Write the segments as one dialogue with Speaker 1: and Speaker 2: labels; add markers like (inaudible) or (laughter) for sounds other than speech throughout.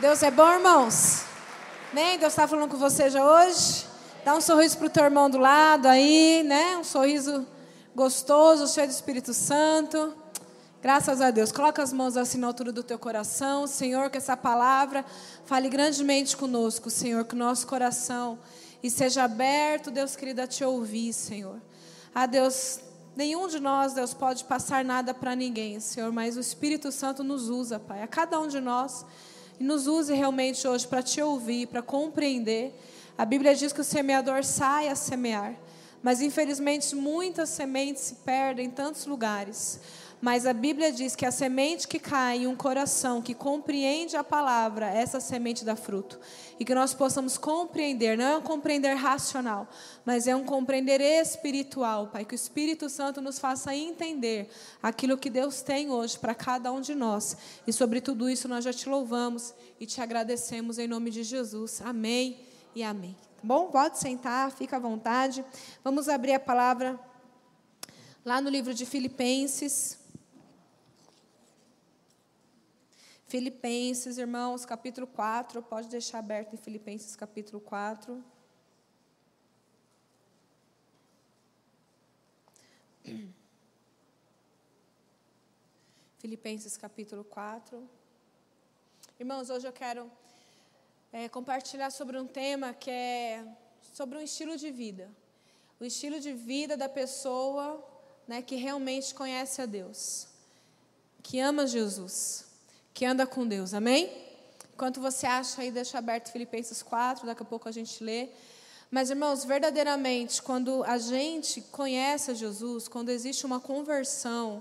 Speaker 1: Deus é bom, irmãos? Amém? Deus está falando com você já hoje? Dá um sorriso para o teu irmão do lado aí, né? Um sorriso gostoso, cheio do Espírito Santo. Graças a Deus. Coloca as mãos assim na altura do teu coração. Senhor, que essa palavra fale grandemente conosco, Senhor, que o nosso coração e seja aberto, Deus querido, a te ouvir, Senhor. Ah, Deus, nenhum de nós, Deus, pode passar nada para ninguém, Senhor, mas o Espírito Santo nos usa, Pai, a cada um de nós, e nos use realmente hoje para te ouvir, para compreender. A Bíblia diz que o semeador sai a semear, mas infelizmente muitas sementes se perdem em tantos lugares. Mas a Bíblia diz que a semente que cai em um coração que compreende a palavra, essa semente dá fruto. E que nós possamos compreender, não é um compreender racional, mas é um compreender espiritual, Pai. Que o Espírito Santo nos faça entender aquilo que Deus tem hoje para cada um de nós. E sobre tudo isso nós já te louvamos e te agradecemos em nome de Jesus. Amém e amém. Tá bom? Pode sentar, fica à vontade. Vamos abrir a palavra lá no livro de Filipenses. Filipenses, irmãos, capítulo 4, pode deixar aberto em Filipenses capítulo 4. (clears throat) Filipenses capítulo 4. Irmãos, hoje eu quero é, compartilhar sobre um tema que é sobre um estilo de vida. O estilo de vida da pessoa né, que realmente conhece a Deus, que ama Jesus que anda com Deus, amém? Enquanto você acha aí, deixa aberto Filipenses 4, daqui a pouco a gente lê. Mas, irmãos, verdadeiramente, quando a gente conhece a Jesus, quando existe uma conversão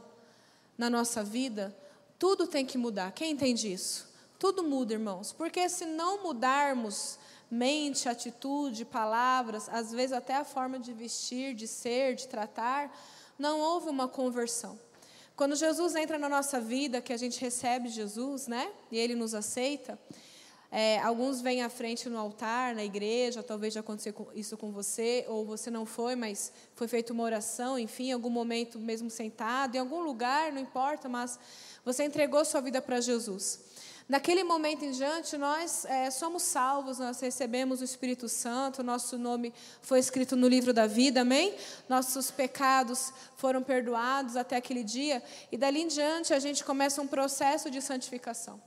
Speaker 1: na nossa vida, tudo tem que mudar. Quem entende isso? Tudo muda, irmãos. Porque se não mudarmos mente, atitude, palavras, às vezes até a forma de vestir, de ser, de tratar, não houve uma conversão. Quando Jesus entra na nossa vida, que a gente recebe Jesus, né? E ele nos aceita. É, alguns vêm à frente no altar, na igreja, talvez já aconteceu isso com você, ou você não foi, mas foi feita uma oração, enfim, em algum momento mesmo sentado, em algum lugar, não importa, mas você entregou sua vida para Jesus. Naquele momento em diante, nós é, somos salvos, nós recebemos o Espírito Santo, nosso nome foi escrito no livro da vida, amém? Nossos pecados foram perdoados até aquele dia, e dali em diante a gente começa um processo de santificação.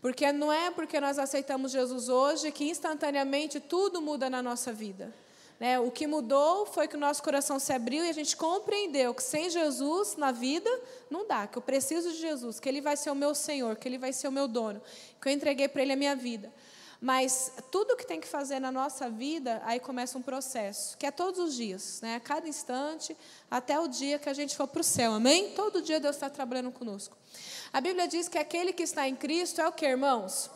Speaker 1: Porque não é porque nós aceitamos Jesus hoje que instantaneamente tudo muda na nossa vida. Né? O que mudou foi que o nosso coração se abriu e a gente compreendeu que sem Jesus na vida não dá, que eu preciso de Jesus, que Ele vai ser o meu Senhor, que Ele vai ser o meu dono, que eu entreguei para Ele a minha vida. Mas tudo que tem que fazer na nossa vida, aí começa um processo, que é todos os dias, né? a cada instante, até o dia que a gente for para o céu, amém? Todo dia Deus está trabalhando conosco. A Bíblia diz que aquele que está em Cristo é o que, irmãos?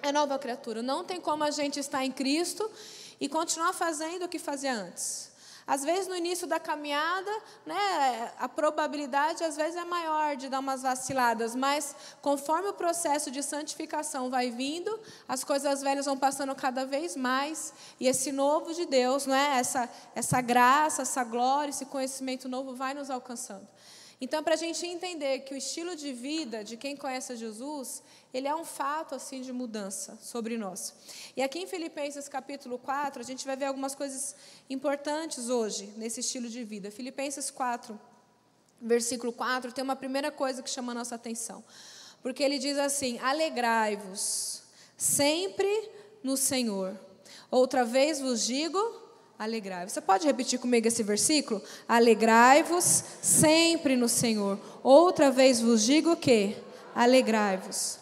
Speaker 1: É nova criatura. Não tem como a gente estar em Cristo e continuar fazendo o que fazia antes. Às vezes, no início da caminhada, né, a probabilidade às vezes é maior de dar umas vaciladas, mas conforme o processo de santificação vai vindo, as coisas velhas vão passando cada vez mais, e esse novo de Deus, não é? essa, essa graça, essa glória, esse conhecimento novo vai nos alcançando. Então, para a gente entender que o estilo de vida de quem conhece Jesus, ele é um fato assim de mudança sobre nós. E aqui em Filipenses capítulo 4, a gente vai ver algumas coisas importantes hoje nesse estilo de vida. Filipenses 4, versículo 4, tem uma primeira coisa que chama a nossa atenção. Porque ele diz assim: Alegrai-vos sempre no Senhor. Outra vez vos digo, Alegrai-vos. Você pode repetir comigo esse versículo? Alegrai-vos sempre no Senhor. Outra vez vos digo que alegrai-vos.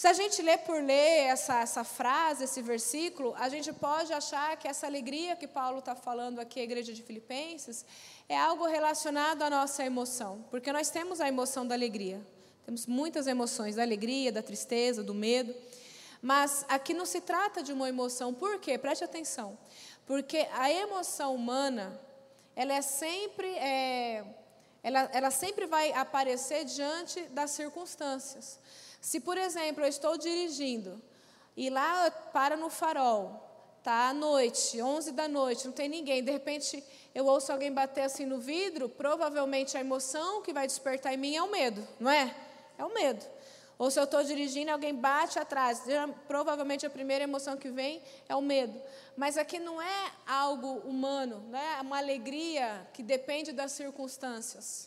Speaker 1: Se a gente lê por ler essa, essa frase, esse versículo, a gente pode achar que essa alegria que Paulo está falando aqui à igreja de Filipenses é algo relacionado à nossa emoção, porque nós temos a emoção da alegria. Temos muitas emoções, da alegria, da tristeza, do medo. Mas aqui não se trata de uma emoção, por quê? Preste atenção. Porque a emoção humana, ela é sempre, é, ela, ela sempre vai aparecer diante das circunstâncias. Se, por exemplo, eu estou dirigindo e lá para no farol, tá à noite, 11 da noite, não tem ninguém, de repente eu ouço alguém bater assim no vidro, provavelmente a emoção que vai despertar em mim é o medo, não é? É o medo. Ou se eu estou dirigindo alguém bate atrás, provavelmente a primeira emoção que vem é o medo. Mas aqui não é algo humano, né? é uma alegria que depende das circunstâncias.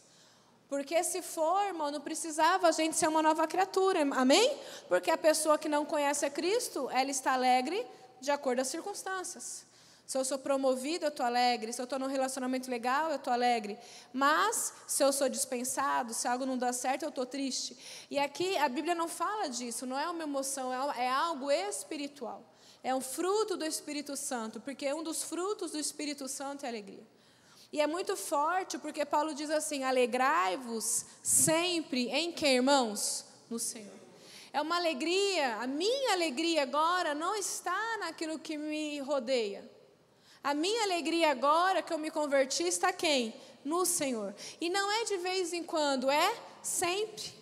Speaker 1: Porque se for, irmão, não precisava a gente ser uma nova criatura, amém? Porque a pessoa que não conhece a Cristo, ela está alegre de acordo às circunstâncias. Se eu sou promovido, eu estou alegre. Se eu estou num relacionamento legal, eu estou alegre. Mas, se eu sou dispensado, se algo não dá certo, eu estou triste. E aqui a Bíblia não fala disso, não é uma emoção, é, é algo espiritual. É um fruto do Espírito Santo, porque um dos frutos do Espírito Santo é alegria. E é muito forte, porque Paulo diz assim: alegrai-vos sempre em que, irmãos? No Senhor. É uma alegria, a minha alegria agora não está naquilo que me rodeia. A minha alegria agora que eu me converti está quem? No Senhor. E não é de vez em quando, é sempre.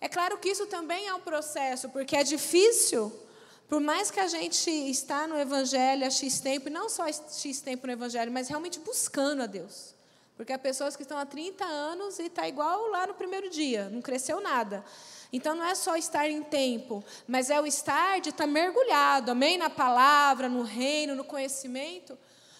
Speaker 1: É claro que isso também é um processo, porque é difícil por mais que a gente está no Evangelho há X tempo, e não só X tempo no Evangelho, mas realmente buscando a Deus. Porque há pessoas que estão há 30 anos e está igual lá no primeiro dia, não cresceu nada. Então não é só estar em tempo, mas é o estar de estar mergulhado, amém? Na palavra, no reino, no conhecimento.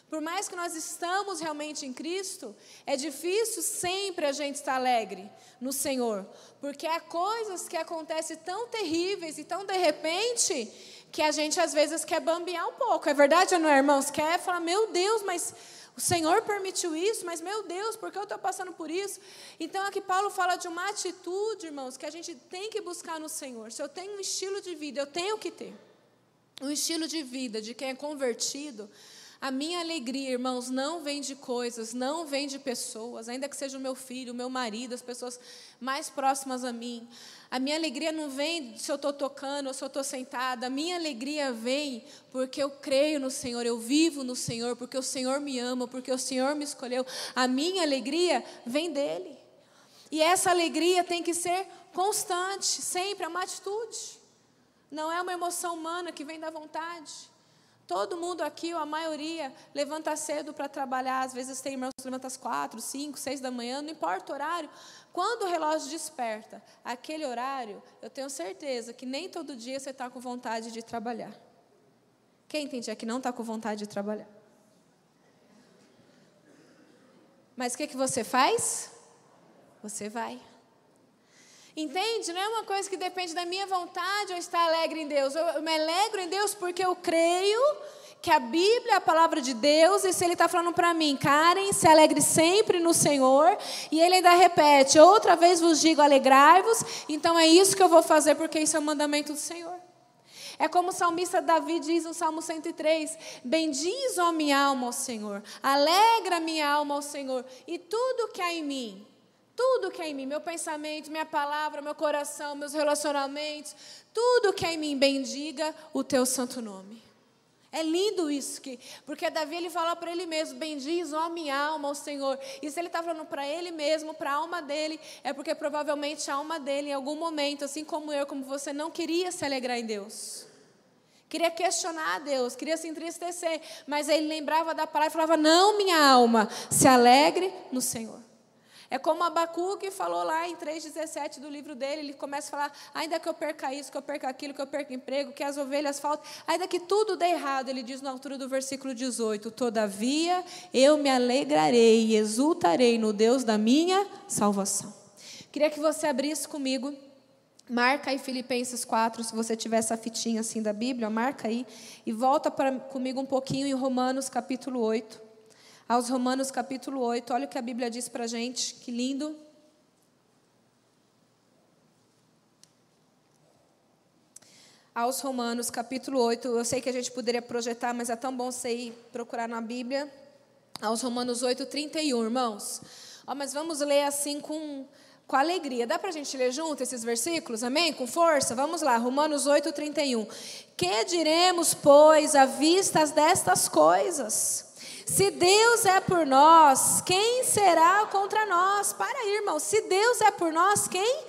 Speaker 1: Por mais que nós estamos realmente em Cristo, é difícil sempre a gente estar alegre no Senhor, porque há coisas que acontecem tão terríveis e tão de repente que a gente às vezes quer bambear um pouco. É verdade ou não é, irmãos? Quer falar, meu Deus, mas o Senhor permitiu isso, mas meu Deus, por que eu estou passando por isso? Então aqui Paulo fala de uma atitude, irmãos, que a gente tem que buscar no Senhor. Se eu tenho um estilo de vida, eu tenho que ter. Um estilo de vida de quem é convertido a minha alegria, irmãos, não vem de coisas, não vem de pessoas, ainda que seja o meu filho, o meu marido, as pessoas mais próximas a mim. A minha alegria não vem se eu estou tocando ou se eu estou sentada. A minha alegria vem porque eu creio no Senhor, eu vivo no Senhor, porque o Senhor me ama, porque o Senhor me escolheu. A minha alegria vem dele. E essa alegria tem que ser constante, sempre, é uma atitude. Não é uma emoção humana que vem da vontade. Todo mundo aqui, ou a maioria, levanta cedo para trabalhar. Às vezes tem irmãos que levantam às quatro, cinco, seis da manhã, não importa o horário. Quando o relógio desperta, aquele horário, eu tenho certeza que nem todo dia você está com vontade de trabalhar. Quem tem dia que não está com vontade de trabalhar? Mas o que, que você faz? Você vai. Entende? Não é uma coisa que depende da minha vontade eu estar alegre em Deus. Eu, me alegro em Deus porque eu creio que a Bíblia é a palavra de Deus, e se Ele está falando para mim, Karen, se alegre sempre no Senhor, e Ele ainda repete, outra vez vos digo, alegrai-vos, então é isso que eu vou fazer, porque isso é o mandamento do Senhor. É como o salmista Davi diz no Salmo 103: Bendiz, ó minha alma, ao Senhor, alegra minha alma ao Senhor, e tudo que há em mim, tudo que é em mim, meu pensamento, minha palavra, meu coração, meus relacionamentos, tudo que é em mim, bendiga o teu santo nome. É lindo isso, que, porque Davi ele fala para ele mesmo: Bendiz, ó minha alma, ao Senhor. E se ele está falando para ele mesmo, para a alma dele, é porque provavelmente a alma dele, em algum momento, assim como eu, como você, não queria se alegrar em Deus. Queria questionar a Deus, queria se entristecer, mas ele lembrava da palavra e falava: Não, minha alma, se alegre no Senhor. É como Abacuque falou lá em 3,17 do livro dele, ele começa a falar, ainda que eu perca isso, que eu perca aquilo, que eu perca emprego, que as ovelhas faltem, ainda que tudo dê errado, ele diz na altura do versículo 18, todavia eu me alegrarei e exultarei no Deus da minha salvação. Queria que você abrisse comigo, marca aí Filipenses 4, se você tiver essa fitinha assim da Bíblia, marca aí, e volta para, comigo um pouquinho em Romanos capítulo 8 aos Romanos capítulo 8. Olha o que a Bíblia diz para a gente, que lindo. Aos Romanos capítulo 8, eu sei que a gente poderia projetar, mas é tão bom você ir procurar na Bíblia. Aos Romanos 8, 31, irmãos. Mas vamos ler assim com, com alegria. Dá para a gente ler junto esses versículos? Amém? Com força? Vamos lá, Romanos 8, 31. Que diremos, pois, à vista destas coisas? Se Deus é por nós, quem será contra nós? Para aí, irmão. Se Deus é por nós, quem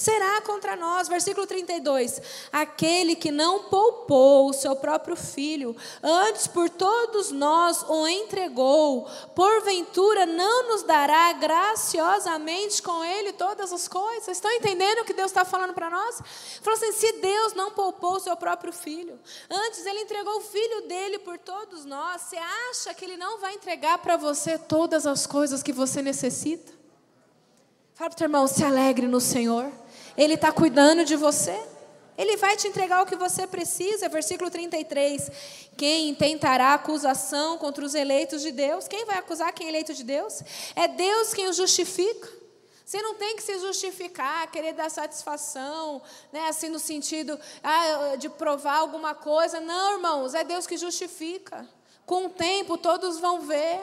Speaker 1: será contra nós. Versículo 32. Aquele que não poupou o seu próprio filho, antes por todos nós o entregou, porventura não nos dará graciosamente com ele todas as coisas? Estão entendendo o que Deus está falando para nós? Falou assim: se Deus não poupou o seu próprio filho, antes ele entregou o filho dele por todos nós, você acha que ele não vai entregar para você todas as coisas que você necessita? Fala para o teu irmão, se alegre no Senhor. Ele está cuidando de você. Ele vai te entregar o que você precisa. Versículo 33. Quem tentará acusação contra os eleitos de Deus? Quem vai acusar quem é eleito de Deus? É Deus quem o justifica. Você não tem que se justificar, querer dar satisfação, né, assim no sentido ah, de provar alguma coisa. Não, irmãos, é Deus que justifica. Com o tempo todos vão ver.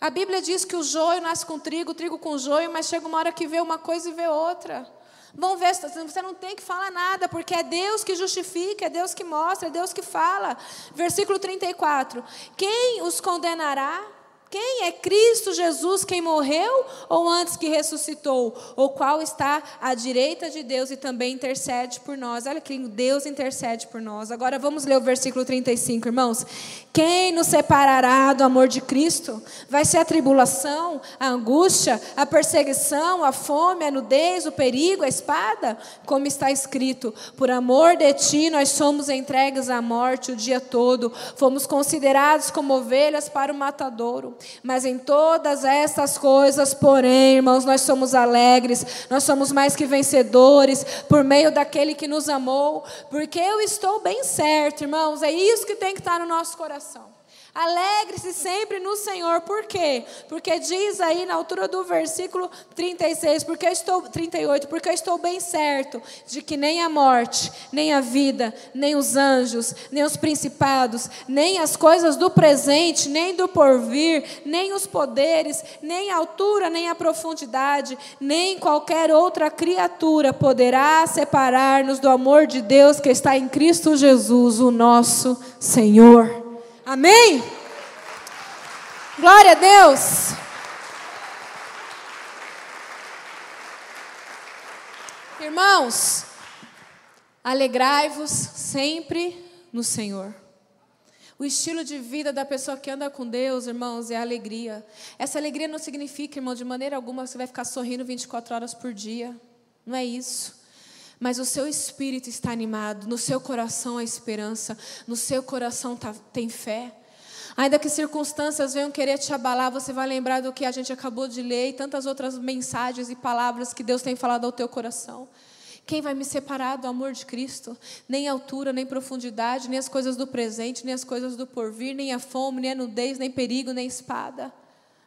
Speaker 1: A Bíblia diz que o joio nasce com trigo, o trigo com joio, mas chega uma hora que vê uma coisa e vê outra. Vão ver, você não tem que falar nada, porque é Deus que justifica, é Deus que mostra, é Deus que fala. Versículo 34: Quem os condenará? Quem é Cristo Jesus, quem morreu ou antes que ressuscitou? Ou qual está à direita de Deus e também intercede por nós? Olha que Deus intercede por nós. Agora vamos ler o versículo 35, irmãos. Quem nos separará do amor de Cristo? Vai ser a tribulação, a angústia, a perseguição, a fome, a nudez, o perigo, a espada? Como está escrito: Por amor de ti nós somos entregues à morte o dia todo, fomos considerados como ovelhas para o matadouro. Mas em todas essas coisas, porém, irmãos, nós somos alegres, nós somos mais que vencedores por meio daquele que nos amou, porque eu estou bem certo, irmãos, é isso que tem que estar no nosso coração. Alegre-se sempre no Senhor. Por quê? Porque diz aí na altura do versículo 36, porque estou 38, porque estou bem certo de que nem a morte, nem a vida, nem os anjos, nem os principados, nem as coisas do presente, nem do porvir, nem os poderes, nem a altura, nem a profundidade, nem qualquer outra criatura poderá separar-nos do amor de Deus que está em Cristo Jesus, o nosso Senhor. Amém? Glória a Deus. Irmãos, alegrai-vos sempre no Senhor. O estilo de vida da pessoa que anda com Deus, irmãos, é alegria. Essa alegria não significa, irmão, de maneira alguma você vai ficar sorrindo 24 horas por dia. Não é isso mas o seu espírito está animado, no seu coração há esperança, no seu coração tá, tem fé. Ainda que circunstâncias venham querer te abalar, você vai lembrar do que a gente acabou de ler e tantas outras mensagens e palavras que Deus tem falado ao teu coração. Quem vai me separar do amor de Cristo? Nem altura, nem profundidade, nem as coisas do presente, nem as coisas do porvir, nem a fome, nem a nudez, nem perigo, nem espada.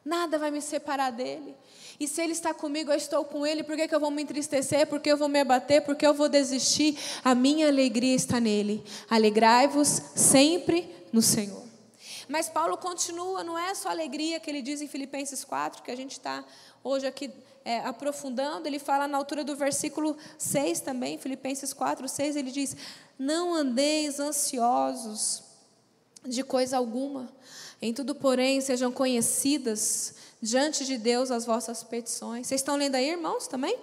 Speaker 1: Nada vai me separar dele. E se Ele está comigo, eu estou com Ele, por que, que eu vou me entristecer? Por que eu vou me abater? Por que eu vou desistir? A minha alegria está nele. Alegrai-vos sempre no Senhor. Mas Paulo continua, não é só alegria que ele diz em Filipenses 4, que a gente está hoje aqui é, aprofundando, ele fala na altura do versículo 6 também, Filipenses 4, 6, ele diz: Não andeis ansiosos de coisa alguma, em tudo, porém, sejam conhecidas diante de Deus as vossas petições. Vocês estão lendo aí, irmãos, também?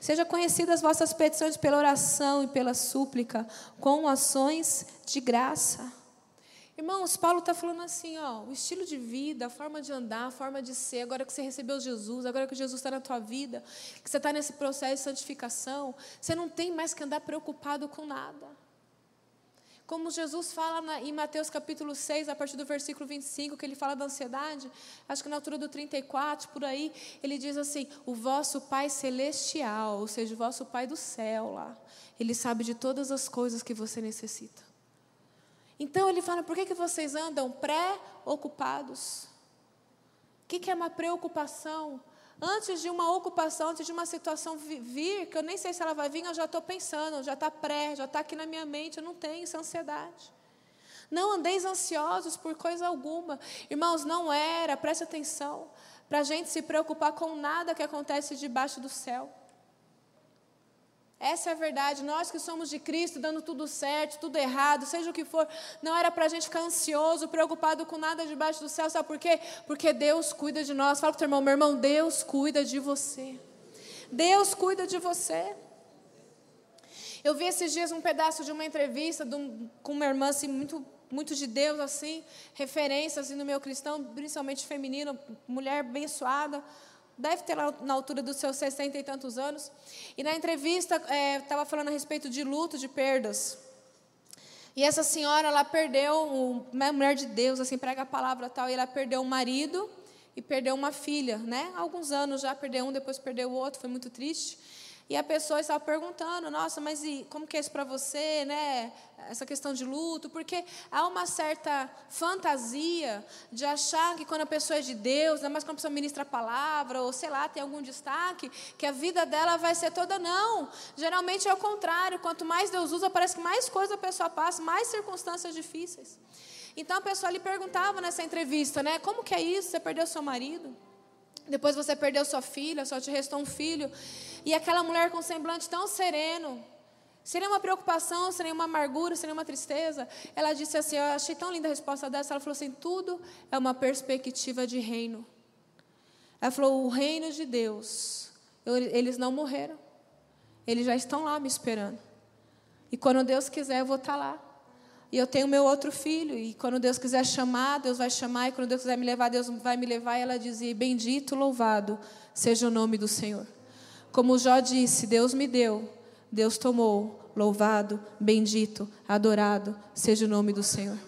Speaker 1: Seja conhecidas as vossas petições pela oração e pela súplica, com ações de graça. Irmãos, Paulo está falando assim, ó, o estilo de vida, a forma de andar, a forma de ser, agora que você recebeu Jesus, agora que Jesus está na tua vida, que você está nesse processo de santificação, você não tem mais que andar preocupado com nada. Como Jesus fala na, em Mateus capítulo 6, a partir do versículo 25, que ele fala da ansiedade, acho que na altura do 34, por aí, ele diz assim: O vosso Pai celestial, ou seja, o vosso Pai do céu lá, ele sabe de todas as coisas que você necessita. Então ele fala: por que, que vocês andam pré-ocupados? O que, que é uma preocupação? Antes de uma ocupação, antes de uma situação vir, que eu nem sei se ela vai vir, eu já estou pensando, já está pré, já está aqui na minha mente, eu não tenho essa ansiedade. Não andeis ansiosos por coisa alguma. Irmãos, não era, preste atenção, para a gente se preocupar com nada que acontece debaixo do céu. Essa é a verdade. Nós que somos de Cristo, dando tudo certo, tudo errado, seja o que for, não era para a gente ficar ansioso, preocupado com nada debaixo do céu. Sabe por quê? Porque Deus cuida de nós. Fala para o teu irmão, meu irmão, Deus cuida de você. Deus cuida de você. Eu vi esses dias um pedaço de uma entrevista de um, com uma irmã assim, muito, muito de Deus, assim, referências assim, no meu cristão, principalmente feminino, mulher abençoada, deve ter lá na altura dos seus 60 e tantos anos. E na entrevista estava é, falando a respeito de luto, de perdas. E essa senhora, ela perdeu, uma mulher de Deus, assim, prega a palavra tal, e ela perdeu um marido e perdeu uma filha, né? Há alguns anos já perdeu um, depois perdeu o outro, foi muito triste. E a pessoa estava perguntando, nossa, mas como que é isso para você, né? Essa questão de luto, porque há uma certa fantasia de achar que quando a pessoa é de Deus, ainda mais quando a pessoa ministra a palavra, ou sei lá, tem algum destaque, que a vida dela vai ser toda não. Geralmente é o contrário, quanto mais Deus usa, parece que mais coisa a pessoa passa, mais circunstâncias difíceis. Então a pessoa lhe perguntava nessa entrevista, né? Como que é isso? Você perdeu seu marido? Depois você perdeu sua filha, só te restou um filho. E aquela mulher com semblante tão sereno, sem nenhuma preocupação, sem nenhuma amargura, sem nenhuma tristeza, ela disse assim: Eu achei tão linda a resposta dessa. Ela falou assim: Tudo é uma perspectiva de reino. Ela falou: O reino de Deus, eu, eles não morreram, eles já estão lá me esperando. E quando Deus quiser, eu vou estar lá. E eu tenho meu outro filho, e quando Deus quiser chamar, Deus vai chamar, e quando Deus quiser me levar, Deus vai me levar. E ela dizia: Bendito, louvado seja o nome do Senhor. Como Jó disse: Deus me deu, Deus tomou, louvado, bendito, adorado seja o nome do Senhor.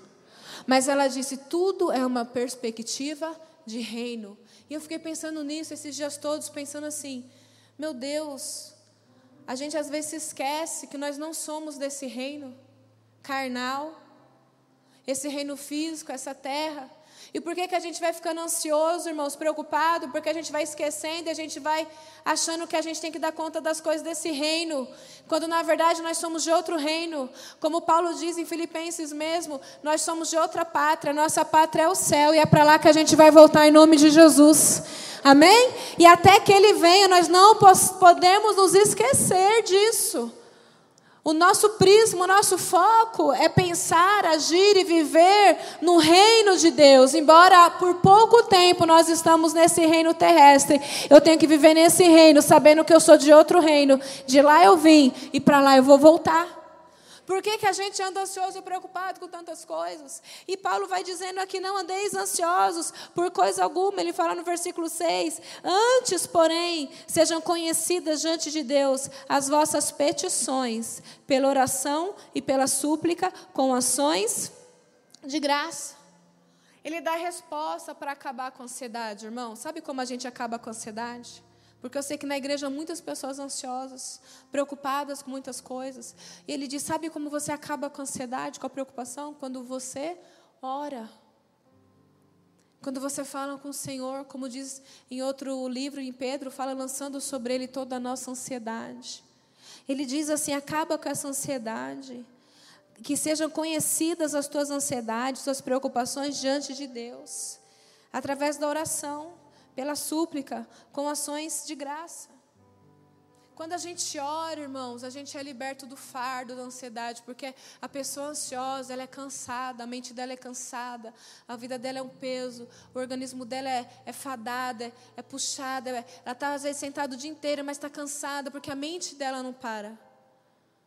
Speaker 1: Mas ela disse: tudo é uma perspectiva de reino. E eu fiquei pensando nisso esses dias todos, pensando assim: meu Deus, a gente às vezes se esquece que nós não somos desse reino carnal, esse reino físico, essa terra. E por que, que a gente vai ficando ansioso, irmãos, preocupado? Porque a gente vai esquecendo e a gente vai achando que a gente tem que dar conta das coisas desse reino, quando na verdade nós somos de outro reino. Como Paulo diz em Filipenses mesmo, nós somos de outra pátria, nossa pátria é o céu e é para lá que a gente vai voltar em nome de Jesus. Amém? E até que ele venha, nós não podemos nos esquecer disso. O nosso prisma, o nosso foco é pensar, agir e viver no reino de Deus. Embora por pouco tempo nós estamos nesse reino terrestre, eu tenho que viver nesse reino, sabendo que eu sou de outro reino. De lá eu vim e para lá eu vou voltar. Por que, que a gente anda ansioso e preocupado com tantas coisas? E Paulo vai dizendo aqui: não andeis ansiosos por coisa alguma. Ele fala no versículo 6: Antes, porém, sejam conhecidas diante de Deus as vossas petições, pela oração e pela súplica, com ações de graça. Ele dá resposta para acabar com a ansiedade, irmão. Sabe como a gente acaba com a ansiedade? Porque eu sei que na igreja muitas pessoas ansiosas, preocupadas com muitas coisas. E ele diz: Sabe como você acaba com a ansiedade, com a preocupação? Quando você ora. Quando você fala com o Senhor, como diz em outro livro, em Pedro, fala lançando sobre ele toda a nossa ansiedade. Ele diz assim: acaba com essa ansiedade. Que sejam conhecidas as tuas ansiedades, suas preocupações diante de Deus, através da oração pela súplica, com ações de graça. Quando a gente ora, irmãos, a gente é liberto do fardo, da ansiedade, porque a pessoa ansiosa, ela é cansada, a mente dela é cansada, a vida dela é um peso, o organismo dela é, é fadada, é, é puxada, é, ela está às vezes sentada o dia inteiro, mas está cansada, porque a mente dela não para.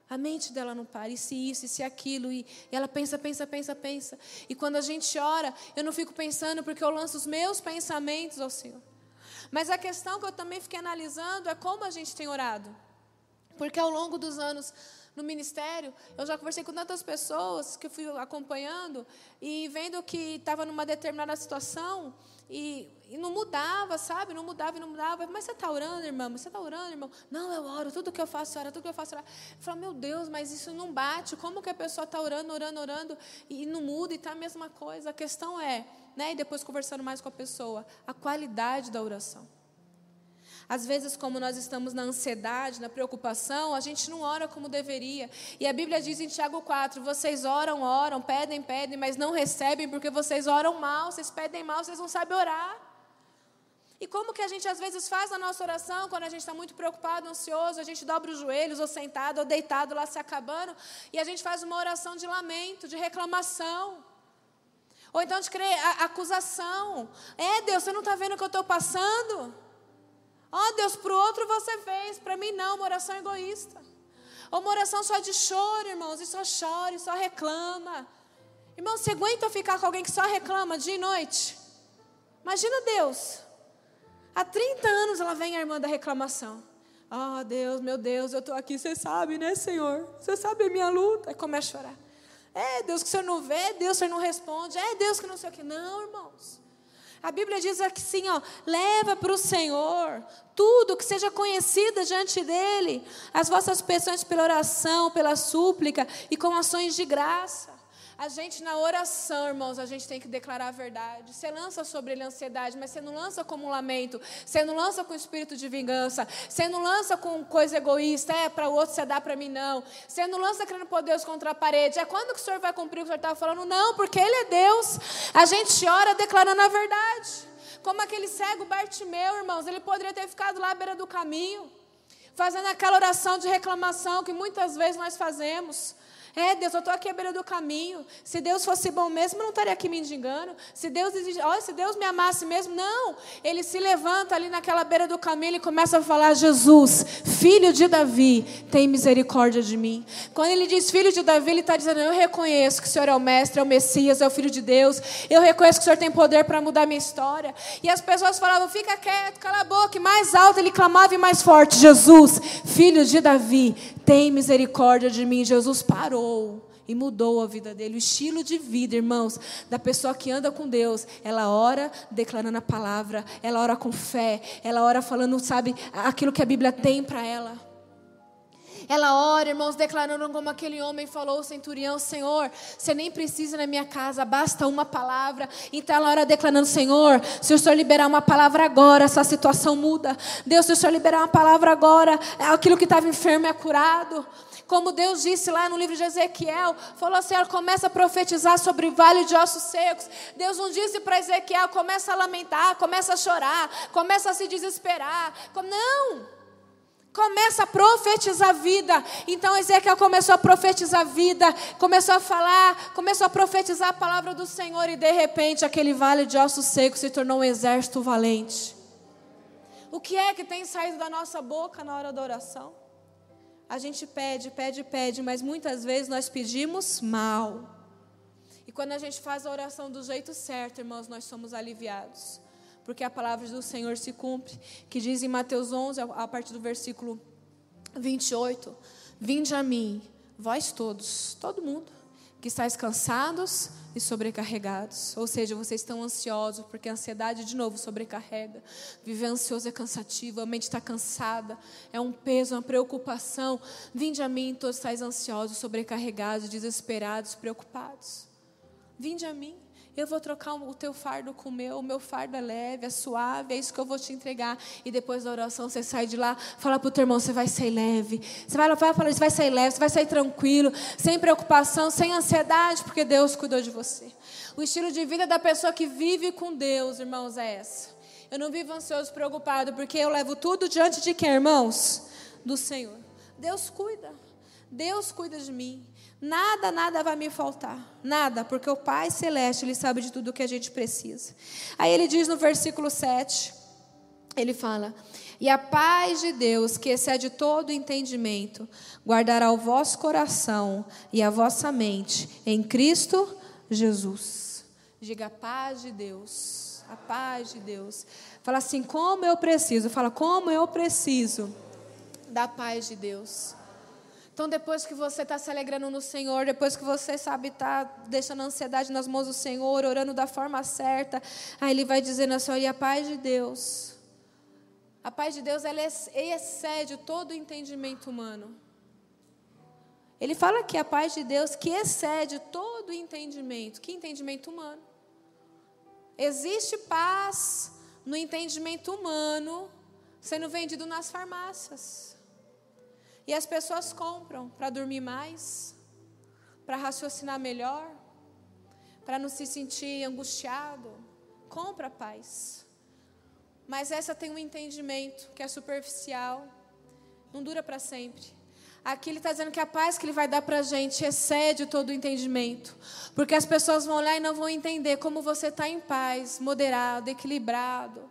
Speaker 1: A mente dela não para, e se isso, e se aquilo, e, ela pensa, pensa, pensa, pensa. E quando a gente ora, eu não fico pensando porque eu lanço os meus pensamentos ao Senhor. Mas a questão que eu também fiquei analisando é como a gente tem orado. Porque ao longo dos anos no ministério, eu já conversei com tantas pessoas que fui acompanhando e vendo que estava numa determinada situação e, e, não mudava, sabe? Não mudava e não mudava. Mas você está orando, irmã? Você está orando, irmão? Não, eu oro. Tudo que eu faço, ora. Tudo que eu faço, ora. Eu falo, meu Deus, mas isso não bate. Como que a pessoa está orando, orando, orando e não muda e está a mesma coisa? A questão é, né? E depois conversando mais com a pessoa, a qualidade da oração. Às vezes, como nós estamos na ansiedade, na preocupação, a gente não ora como deveria. E a Bíblia diz em Tiago 4: vocês oram, oram, pedem, pedem, mas não recebem porque vocês oram mal, vocês pedem mal, vocês não sabem orar. E como que a gente às vezes faz a nossa oração quando a gente está muito preocupado, ansioso, a gente dobra os joelhos, ou sentado, ou deitado lá se acabando, e a gente faz uma oração de lamento, de reclamação. Ou então de crer, acusação. É, Deus, você não está vendo o que eu estou passando? Oh, Deus, para o outro você fez, para mim não, uma oração egoísta. Ou uma oração só de choro, irmãos, e só chora, e só reclama. Irmão, você aguenta ficar com alguém que só reclama dia e noite? Imagina Deus. Há 30 anos ela vem a irmã da reclamação. Ah, oh, Deus, meu Deus, eu estou aqui, você sabe, né, Senhor? Você sabe a minha luta. Aí começa a chorar. É Deus que o Senhor não vê, Deus que o Senhor não responde, é Deus que não sei o que. Não, irmãos. A Bíblia diz assim, ó, leva para o Senhor tudo que seja conhecido diante dele, as vossas petições pela oração, pela súplica e com ações de graça. A gente, na oração, irmãos, a gente tem que declarar a verdade. Você lança sobre ele a ansiedade, mas você não lança como um lamento. Você não lança com espírito de vingança. Você não lança com coisa egoísta. É, para o outro você dá para mim, não. Você não lança querendo pôr Deus contra a parede. É quando que o Senhor vai cumprir o que o Senhor estava falando? Não, porque Ele é Deus. A gente ora declarando a verdade. Como aquele cego Bartimeu, irmãos. Ele poderia ter ficado lá à beira do caminho. Fazendo aquela oração de reclamação que muitas vezes nós fazemos. É, Deus, eu estou aqui à beira do caminho. Se Deus fosse bom mesmo, eu não estaria aqui me enganando. Se Deus exige, olha, se Deus me amasse mesmo, não. Ele se levanta ali naquela beira do caminho e começa a falar: Jesus, filho de Davi, tem misericórdia de mim. Quando ele diz filho de Davi, ele está dizendo: Eu reconheço que o Senhor é o Mestre, é o Messias, é o Filho de Deus. Eu reconheço que o Senhor tem poder para mudar minha história. E as pessoas falavam: Fica quieto, cala a boca. E mais alto ele clamava e mais forte: Jesus, filho de Davi, tem misericórdia de mim. Jesus parou e mudou a vida dele, o estilo de vida, irmãos, da pessoa que anda com Deus. Ela ora declarando a palavra, ela ora com fé, ela ora falando, sabe, aquilo que a Bíblia tem para ela. Ela ora, irmãos, declarando como aquele homem falou, o centurião: Senhor, você nem precisa na minha casa, basta uma palavra. Então ela ora declarando: Senhor, se o Senhor liberar uma palavra agora, essa situação muda. Deus, se o Senhor liberar uma palavra agora, aquilo que estava enfermo é curado. Como Deus disse lá no livro de Ezequiel, falou assim: começa a profetizar sobre o vale de ossos secos. Deus não disse para Ezequiel: começa a lamentar, começa a chorar, começa a se desesperar. Não! Começa a profetizar vida. Então Ezequiel começou a profetizar vida, começou a falar, começou a profetizar a palavra do Senhor e de repente aquele vale de ossos secos se tornou um exército valente. O que é que tem saído da nossa boca na hora da oração? A gente pede, pede, pede, mas muitas vezes nós pedimos mal. E quando a gente faz a oração do jeito certo, irmãos, nós somos aliviados porque a palavra do Senhor se cumpre, que diz em Mateus 11, a partir do versículo 28, Vinde a mim, vós todos, todo mundo, que estáis cansados e sobrecarregados. Ou seja, vocês estão ansiosos, porque a ansiedade, de novo, sobrecarrega. Viver ansioso é cansativo, a mente está cansada, é um peso, uma preocupação. Vinde a mim, todos estáis ansiosos, sobrecarregados, desesperados, preocupados. Vinde a mim. Eu vou trocar o teu fardo com o meu, o meu fardo é leve, é suave, é isso que eu vou te entregar. E depois da oração você sai de lá, fala para o teu irmão, você vai sair leve. Você vai, vai falar, você vai sair leve, você vai sair tranquilo, sem preocupação, sem ansiedade, porque Deus cuidou de você. O estilo de vida da pessoa que vive com Deus, irmãos, é essa. Eu não vivo ansioso, preocupado, porque eu levo tudo diante de quem, irmãos? Do Senhor. Deus cuida. Deus cuida de mim. Nada, nada vai me faltar. Nada, porque o Pai Celeste, Ele sabe de tudo o que a gente precisa. Aí ele diz no versículo 7, ele fala: E a paz de Deus, que excede todo entendimento, guardará o vosso coração e a vossa mente em Cristo Jesus. Diga a paz de Deus. A paz de Deus. Fala assim: como eu preciso. Fala, como eu preciso da paz de Deus. Então, depois que você está se alegrando no Senhor, depois que você sabe está deixando a ansiedade nas mãos do Senhor, orando da forma certa, aí Ele vai dizendo assim: e a paz de Deus. A paz de Deus ela excede todo o entendimento humano. Ele fala que a paz de Deus que excede todo o entendimento. Que entendimento humano? Existe paz no entendimento humano sendo vendido nas farmácias. E as pessoas compram para dormir mais, para raciocinar melhor, para não se sentir angustiado. Compra paz. Mas essa tem um entendimento que é superficial, não dura para sempre. Aqui ele está dizendo que a paz que ele vai dar para a gente excede todo o entendimento. Porque as pessoas vão olhar e não vão entender como você está em paz, moderado, equilibrado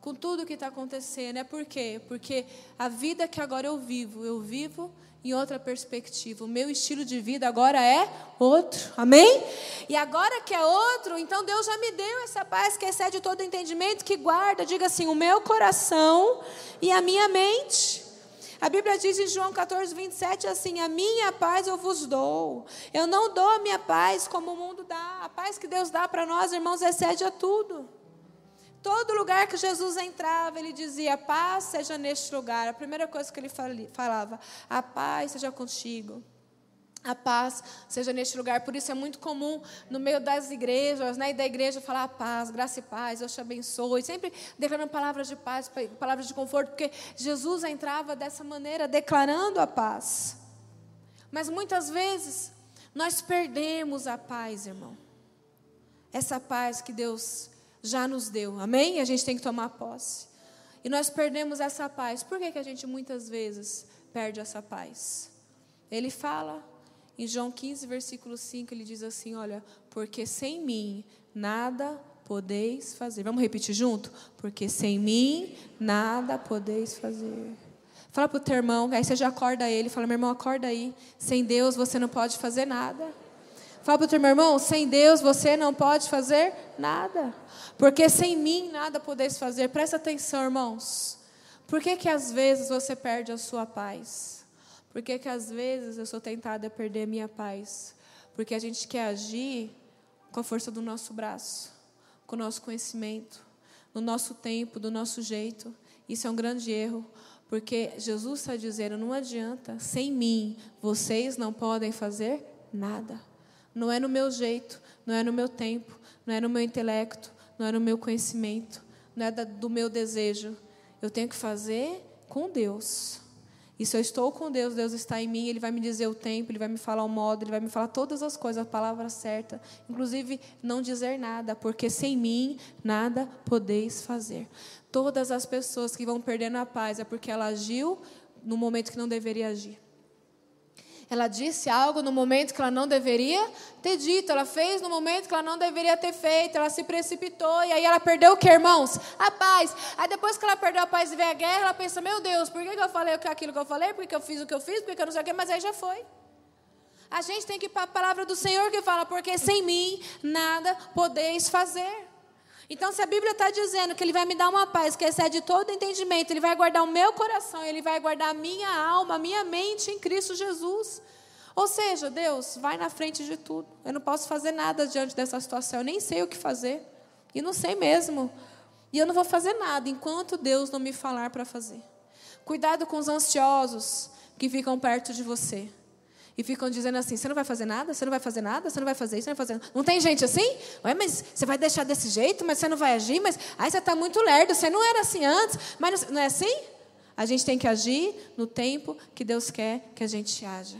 Speaker 1: com tudo que está acontecendo. É por quê? Porque a vida que agora eu vivo, eu vivo em outra perspectiva. O meu estilo de vida agora é outro. Amém? E agora que é outro, então Deus já me deu essa paz que excede todo entendimento, que guarda, diga assim, o meu coração e a minha mente. A Bíblia diz em João 14, 27 assim: A minha paz eu vos dou. Eu não dou a minha paz como o mundo dá. A paz que Deus dá para nós, irmãos, excede a tudo. Todo lugar que Jesus entrava, ele dizia: paz seja neste lugar. A primeira coisa que ele falava: a paz seja contigo. A paz seja neste lugar. Por isso é muito comum no meio das igrejas, né, e da igreja falar paz, graça e paz, Deus te abençoe. Sempre declarando palavras de paz, palavras de conforto, porque Jesus entrava dessa maneira, declarando a paz. Mas muitas vezes nós perdemos a paz, irmão. Essa paz que Deus já nos deu. Amém? A gente tem que tomar posse. E nós perdemos essa paz. Por que, que a gente muitas vezes perde essa paz? Ele fala em João 15, versículo 5, ele diz assim: Olha, porque sem mim nada podeis fazer. Vamos repetir junto? Porque sem mim nada podeis fazer. Fala para o teu irmão, aí você já acorda ele, fala, meu irmão, acorda aí. Sem Deus você não pode fazer nada. Fala para o teu irmão, sem Deus você não pode fazer nada. Porque sem mim nada podeis fazer. Presta atenção, irmãos. Por que, que às vezes você perde a sua paz? Por que, que às vezes eu sou tentada a perder a minha paz? Porque a gente quer agir com a força do nosso braço, com o nosso conhecimento, no nosso tempo, do nosso jeito. Isso é um grande erro, porque Jesus está dizendo: não adianta, sem mim vocês não podem fazer nada. Não é no meu jeito, não é no meu tempo, não é no meu intelecto, não é no meu conhecimento, não é do meu desejo. Eu tenho que fazer com Deus. E se eu estou com Deus, Deus está em mim, Ele vai me dizer o tempo, Ele vai me falar o modo, Ele vai me falar todas as coisas, a palavra certa. Inclusive, não dizer nada, porque sem mim nada podeis fazer. Todas as pessoas que vão perdendo a paz é porque ela agiu no momento que não deveria agir. Ela disse algo no momento que ela não deveria ter dito, ela fez no momento que ela não deveria ter feito, ela se precipitou e aí ela perdeu o que, irmãos? A paz. Aí depois que ela perdeu a paz e veio a guerra, ela pensa: meu Deus, por que eu falei aquilo que eu falei? Por que eu fiz o que eu fiz? Por que eu não sei o que? Mas aí já foi. A gente tem que ir para a palavra do Senhor que fala: porque sem mim nada podeis fazer. Então, se a Bíblia está dizendo que Ele vai me dar uma paz que excede todo entendimento, Ele vai guardar o meu coração, Ele vai guardar a minha alma, a minha mente em Cristo Jesus. Ou seja, Deus, vai na frente de tudo. Eu não posso fazer nada diante dessa situação, eu nem sei o que fazer. E não sei mesmo. E eu não vou fazer nada enquanto Deus não me falar para fazer. Cuidado com os ansiosos que ficam perto de você e ficam dizendo assim: você não vai fazer nada, você não vai fazer nada, você não vai fazer isso, você não vai fazer. Não tem gente assim? Ué, mas você vai deixar desse jeito, mas você não vai agir, mas aí você está muito lerdo, você não era assim antes, mas não, não é assim? A gente tem que agir no tempo que Deus quer que a gente haja.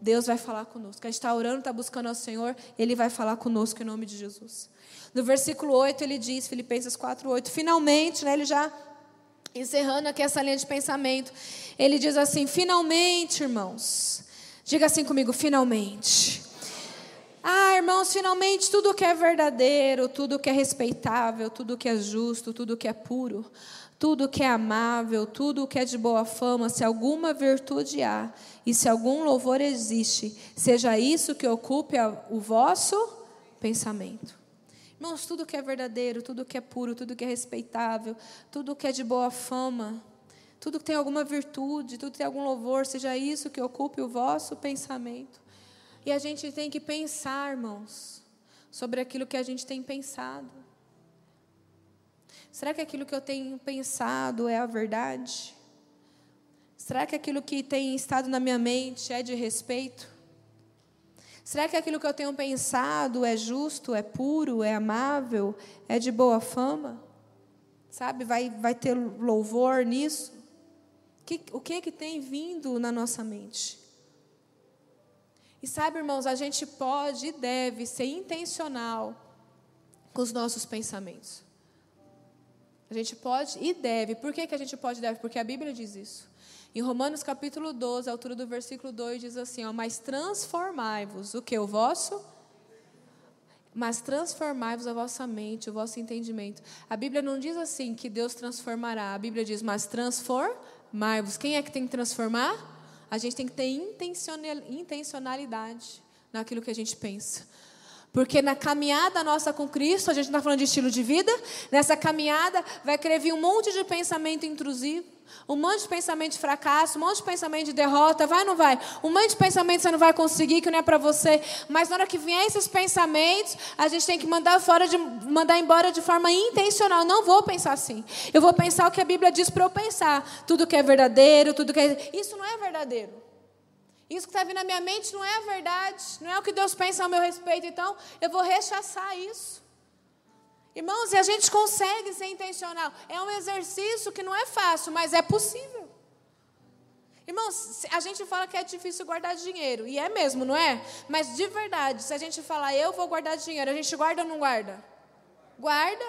Speaker 1: Deus vai falar conosco. A gente está orando, está buscando ao Senhor, Ele vai falar conosco em nome de Jesus. No versículo 8, ele diz, Filipenses 4, 8, finalmente, né, ele já encerrando aqui essa linha de pensamento, ele diz assim: finalmente, irmãos, Diga assim comigo, finalmente. Ah, irmãos, finalmente tudo que é verdadeiro, tudo que é respeitável, tudo que é justo, tudo que é puro, tudo que é amável, tudo que é de boa fama, se alguma virtude há e se algum louvor existe, seja isso que ocupe o vosso pensamento. Irmãos, tudo que é verdadeiro, tudo que é puro, tudo que é respeitável, tudo que é de boa fama, tudo que tem alguma virtude, tudo que tem algum louvor, seja isso que ocupe o vosso pensamento. E a gente tem que pensar, irmãos, sobre aquilo que a gente tem pensado. Será que aquilo que eu tenho pensado é a verdade? Será que aquilo que tem estado na minha mente é de respeito? Será que aquilo que eu tenho pensado é justo, é puro, é amável, é de boa fama? Sabe, vai, vai ter louvor nisso? Que, o que que tem vindo na nossa mente? E sabe, irmãos, a gente pode e deve ser intencional com os nossos pensamentos. A gente pode e deve. Por que, que a gente pode e deve? Porque a Bíblia diz isso. Em Romanos capítulo 12, a altura do versículo 2, diz assim: ó, Mas transformai-vos, o que? O vosso? Mas transformai-vos a vossa mente, o vosso entendimento. A Bíblia não diz assim que Deus transformará. A Bíblia diz, mas transformai-vos. Quem é que tem que transformar? a gente tem que ter intencionalidade naquilo que a gente pensa. Porque na caminhada nossa com Cristo, a gente está falando de estilo de vida, nessa caminhada vai querer vir um monte de pensamento intrusivo, um monte de pensamento de fracasso, um monte de pensamento de derrota, vai ou não vai? Um monte de pensamento que você não vai conseguir, que não é para você. Mas na hora que vier esses pensamentos, a gente tem que mandar fora de, mandar embora de forma intencional. Não vou pensar assim. Eu vou pensar o que a Bíblia diz para eu pensar. Tudo que é verdadeiro, tudo que é. Isso não é verdadeiro. Isso que está vindo na minha mente não é a verdade, não é o que Deus pensa ao meu respeito, então eu vou rechaçar isso. Irmãos, e a gente consegue ser intencional. É um exercício que não é fácil, mas é possível. Irmãos, a gente fala que é difícil guardar dinheiro, e é mesmo, não é? Mas de verdade, se a gente falar eu vou guardar dinheiro, a gente guarda ou não guarda? Guarda.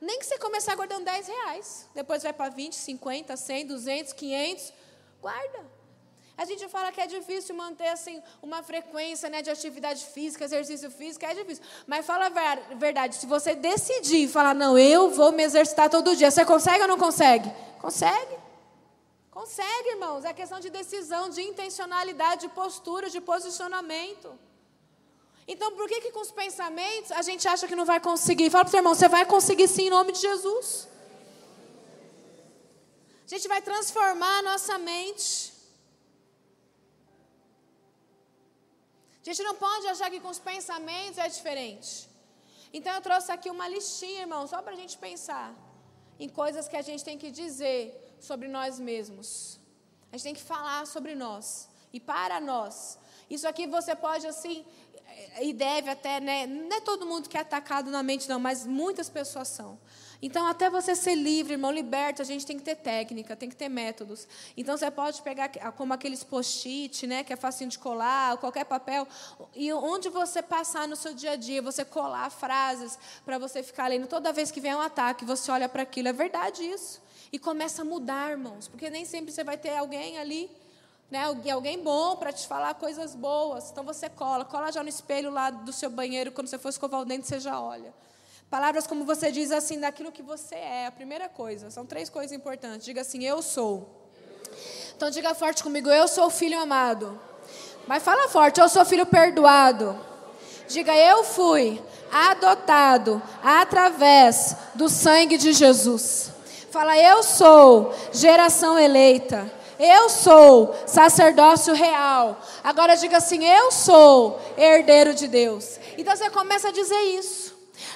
Speaker 1: Nem que você começar guardando 10 reais, depois vai para 20, 50, 100, 200, 500, guarda. A gente fala que é difícil manter assim uma frequência né, de atividade física, exercício físico, é difícil. Mas fala a verdade, se você decidir falar, não, eu vou me exercitar todo dia, você consegue ou não consegue? Consegue. Consegue, irmãos. É questão de decisão, de intencionalidade, de postura, de posicionamento. Então, por que, que com os pensamentos a gente acha que não vai conseguir? Fala para o seu irmão, você vai conseguir sim em nome de Jesus. A gente vai transformar a nossa mente. A gente não pode achar que com os pensamentos é diferente. Então eu trouxe aqui uma listinha, irmão, só para a gente pensar em coisas que a gente tem que dizer sobre nós mesmos. A gente tem que falar sobre nós e para nós. Isso aqui você pode assim e deve até, né? Não é todo mundo que é atacado na mente, não, mas muitas pessoas são. Então, até você ser livre, irmão, liberto, a gente tem que ter técnica, tem que ter métodos. Então, você pode pegar como aqueles post-it, né, que é facinho de colar, qualquer papel, e onde você passar no seu dia a dia, você colar frases para você ficar lendo. Toda vez que vem um ataque, você olha para aquilo. É verdade isso. E começa a mudar, irmãos, porque nem sempre você vai ter alguém ali né, alguém bom para te falar coisas boas. Então você cola, cola já no espelho lá do seu banheiro, quando você for escovar o dente, você já olha. Palavras como você diz assim, daquilo que você é, a primeira coisa. São três coisas importantes. Diga assim, eu sou. Então diga forte comigo, eu sou filho amado. Mas fala forte, eu sou filho perdoado. Diga, eu fui adotado através do sangue de Jesus. Fala, eu sou geração eleita. Eu sou sacerdócio real. Agora diga assim: Eu sou herdeiro de Deus. Então você começa a dizer isso.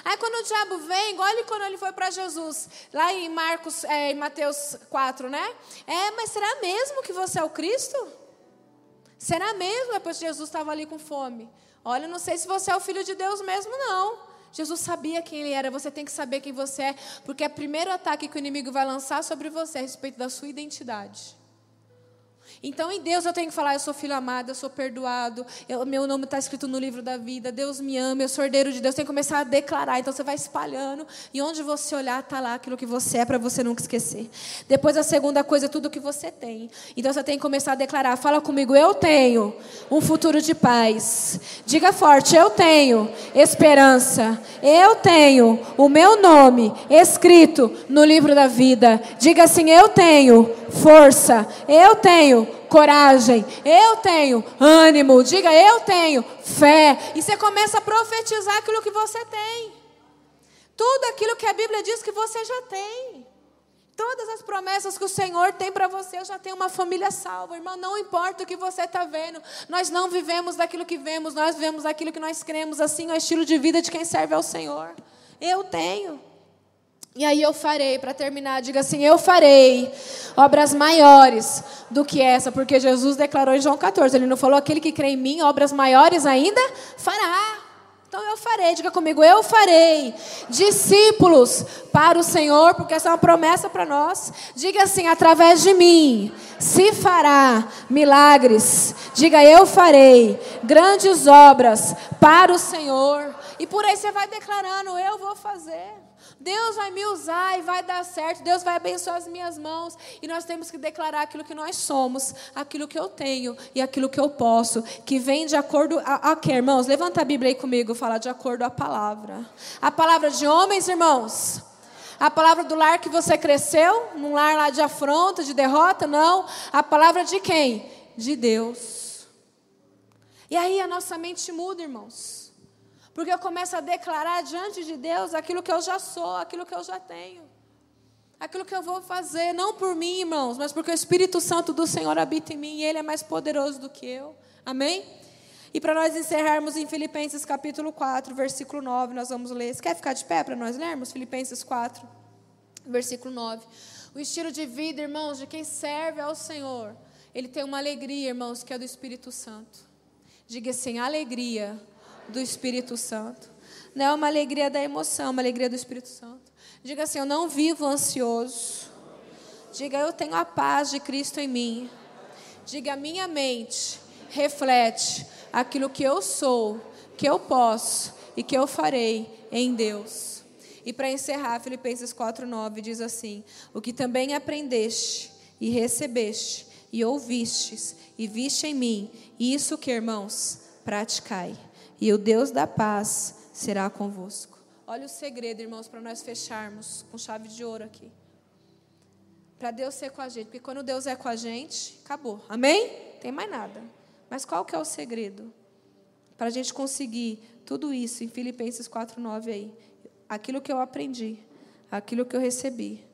Speaker 1: Aí quando o diabo vem, ele quando ele foi para Jesus, lá em Marcos, é, em Mateus 4, né? É, mas será mesmo que você é o Cristo? Será mesmo? Depois Jesus estava ali com fome. Olha, não sei se você é o filho de Deus mesmo, não. Jesus sabia quem ele era, você tem que saber quem você é, porque é o primeiro ataque que o inimigo vai lançar sobre você a respeito da sua identidade. Então, em Deus eu tenho que falar: eu sou filho amado, eu sou perdoado, eu, meu nome está escrito no livro da vida, Deus me ama, eu sou herdeiro de Deus. Tem que começar a declarar. Então, você vai espalhando, e onde você olhar, está lá aquilo que você é, para você nunca esquecer. Depois, a segunda coisa, tudo que você tem. Então, você tem que começar a declarar: fala comigo, eu tenho um futuro de paz. Diga forte: eu tenho esperança, eu tenho o meu nome escrito no livro da vida. Diga assim: eu tenho força, eu tenho coragem, eu tenho ânimo, diga eu tenho fé. E você começa a profetizar aquilo que você tem. Tudo aquilo que a Bíblia diz que você já tem. Todas as promessas que o Senhor tem para você, eu já tenho uma família salva, irmão. Não importa o que você está vendo, nós não vivemos daquilo que vemos, nós vivemos daquilo que nós cremos. Assim é o estilo de vida de quem serve ao Senhor. Eu tenho. E aí eu farei, para terminar, diga assim: eu farei obras maiores do que essa, porque Jesus declarou em João 14, ele não falou aquele que crê em mim, obras maiores ainda fará. Então eu farei, diga comigo, eu farei discípulos para o Senhor, porque essa é uma promessa para nós. Diga assim: através de mim se fará milagres. Diga, eu farei grandes obras para o Senhor. E por aí você vai declarando: eu vou fazer. Deus vai me usar e vai dar certo. Deus vai abençoar as minhas mãos. E nós temos que declarar aquilo que nós somos, aquilo que eu tenho e aquilo que eu posso, que vem de acordo a, a que, irmãos? Levanta a Bíblia aí comigo, fala de acordo à palavra. A palavra de homens, irmãos. A palavra do lar que você cresceu, num lar lá de afronta, de derrota, não. A palavra de quem? de Deus. E aí a nossa mente muda, irmãos. Porque eu começo a declarar diante de Deus aquilo que eu já sou, aquilo que eu já tenho. Aquilo que eu vou fazer, não por mim, irmãos, mas porque o Espírito Santo do Senhor habita em mim e Ele é mais poderoso do que eu. Amém? E para nós encerrarmos em Filipenses capítulo 4, versículo 9, nós vamos ler. Você quer ficar de pé para nós lermos? Filipenses 4, versículo 9. O estilo de vida, irmãos, de quem serve ao Senhor, ele tem uma alegria, irmãos, que é do Espírito Santo. Diga assim: alegria do Espírito Santo. Não é uma alegria da emoção, é uma alegria do Espírito Santo. Diga assim: eu não vivo ansioso. Diga, eu tenho a paz de Cristo em mim. Diga, minha mente reflete aquilo que eu sou, que eu posso e que eu farei em Deus. E para encerrar, Filipenses 4:9 diz assim: "O que também aprendeste e recebeste e ouvistes e viste em mim, isso que, irmãos, praticai, e o Deus da paz será convosco." Olha o segredo, irmãos, para nós fecharmos com chave de ouro aqui. Para Deus ser com a gente, porque quando Deus é com a gente, acabou. Amém? Tem mais nada. Mas qual que é o segredo? Para a gente conseguir tudo isso em Filipenses 4:9 aí aquilo que eu aprendi, aquilo que eu recebi,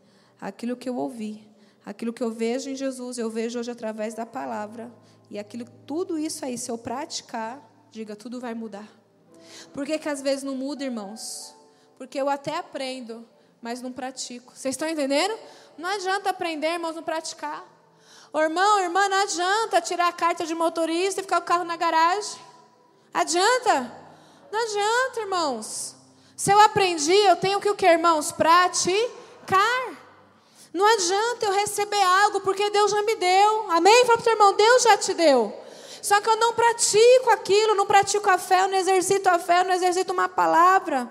Speaker 1: aquilo que eu ouvi, aquilo que eu vejo em Jesus, eu vejo hoje através da palavra. E aquilo, tudo isso aí, se eu praticar, diga, tudo vai mudar. Por que, que às vezes não muda, irmãos? Porque eu até aprendo, mas não pratico. Vocês estão entendendo? Não adianta aprender, irmãos, não praticar. Ô, irmão, irmã, não adianta tirar a carta de motorista e ficar o carro na garagem. Adianta? Não adianta, irmãos. Se eu aprendi, eu tenho que o que, irmãos? Praticar. Não adianta eu receber algo porque Deus já me deu. Amém? Fala para o seu irmão, Deus já te deu. Só que eu não pratico aquilo, não pratico a fé, eu não exercito a fé, eu não exercito uma palavra.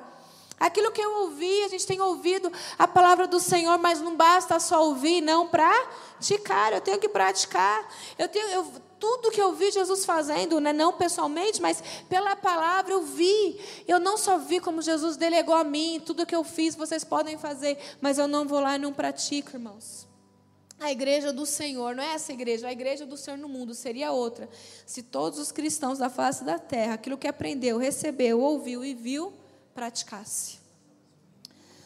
Speaker 1: Aquilo que eu ouvi, a gente tem ouvido a palavra do Senhor, mas não basta só ouvir, não praticar. Eu tenho que praticar. Eu tenho, eu, tudo que eu vi Jesus fazendo, né, não pessoalmente, mas pela palavra eu vi. Eu não só vi como Jesus delegou a mim, tudo que eu fiz vocês podem fazer, mas eu não vou lá e não pratico, irmãos. A igreja do Senhor, não é essa igreja, a igreja do Senhor no mundo seria outra. Se todos os cristãos da face da terra, aquilo que aprendeu, recebeu, ouviu e viu, praticasse.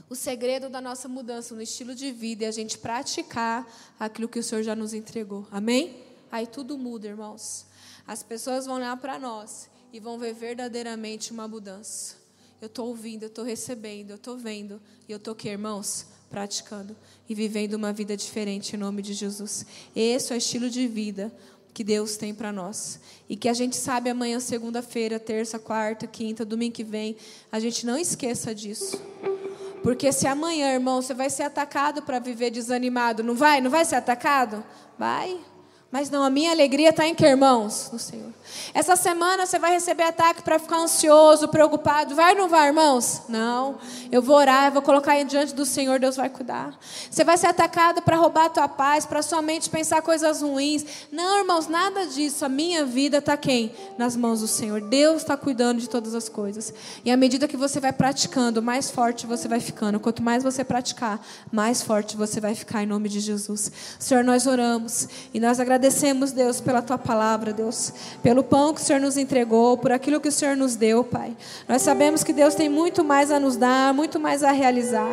Speaker 1: O segredo da nossa mudança no estilo de vida é a gente praticar aquilo que o Senhor já nos entregou. Amém? aí tudo muda, irmãos. As pessoas vão olhar para nós e vão ver verdadeiramente uma mudança. Eu estou ouvindo, eu estou recebendo, eu estou vendo e eu estou aqui, irmãos, praticando e vivendo uma vida diferente em nome de Jesus. Esse é o estilo de vida que Deus tem para nós. E que a gente sabe amanhã, segunda-feira, terça, quarta, quinta, domingo que vem, a gente não esqueça disso. Porque se amanhã, irmão, você vai ser atacado para viver desanimado, não vai? Não vai ser atacado? Vai. Mas não, a minha alegria está em que, irmãos? No Senhor. Essa semana você vai receber ataque para ficar ansioso, preocupado. Vai ou não vai, irmãos? Não. Eu vou orar, eu vou colocar diante do Senhor, Deus vai cuidar. Você vai ser atacado para roubar a tua paz, para sua mente pensar coisas ruins. Não, irmãos, nada disso. A minha vida está quem? Nas mãos do Senhor. Deus está cuidando de todas as coisas. E à medida que você vai praticando, mais forte você vai ficando. Quanto mais você praticar, mais forte você vai ficar em nome de Jesus. Senhor, nós oramos e nós agradecemos agradecemos, Deus, pela tua palavra, Deus, pelo pão que o Senhor nos entregou, por aquilo que o Senhor nos deu, Pai. Nós sabemos que Deus tem muito mais a nos dar, muito mais a realizar,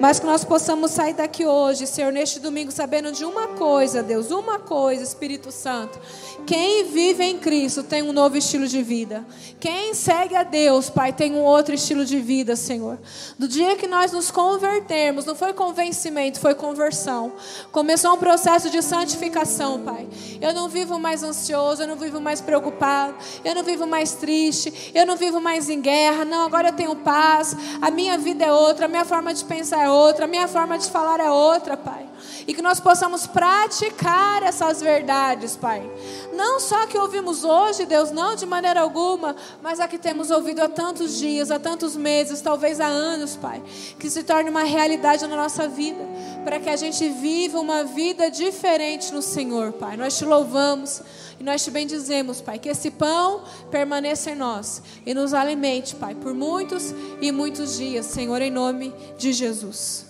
Speaker 1: mas que nós possamos sair daqui hoje, Senhor, neste domingo, sabendo de uma coisa, Deus, uma coisa, Espírito Santo. Quem vive em Cristo tem um novo estilo de vida. Quem segue a Deus, Pai, tem um outro estilo de vida, Senhor. Do dia que nós nos convertermos, não foi convencimento, foi conversão. Começou um processo de santificação, Pai. Eu não vivo mais ansioso, eu não vivo mais preocupado, eu não vivo mais triste, eu não vivo mais em guerra. Não, agora eu tenho paz. A minha vida é outra, a minha forma de pensar é outra, a minha forma de falar é outra, Pai. E que nós possamos praticar essas verdades, Pai. Não só que ouvimos hoje, Deus, não de maneira alguma, mas a que temos ouvido há tantos dias, há tantos meses, talvez há anos, Pai. Que se torne uma realidade na nossa vida, para que a gente viva uma vida diferente no Senhor, Pai. Nós te louvamos e nós te bendizemos, Pai, que esse pão permaneça em nós e nos alimente, Pai, por muitos e muitos dias, Senhor, em nome de Jesus.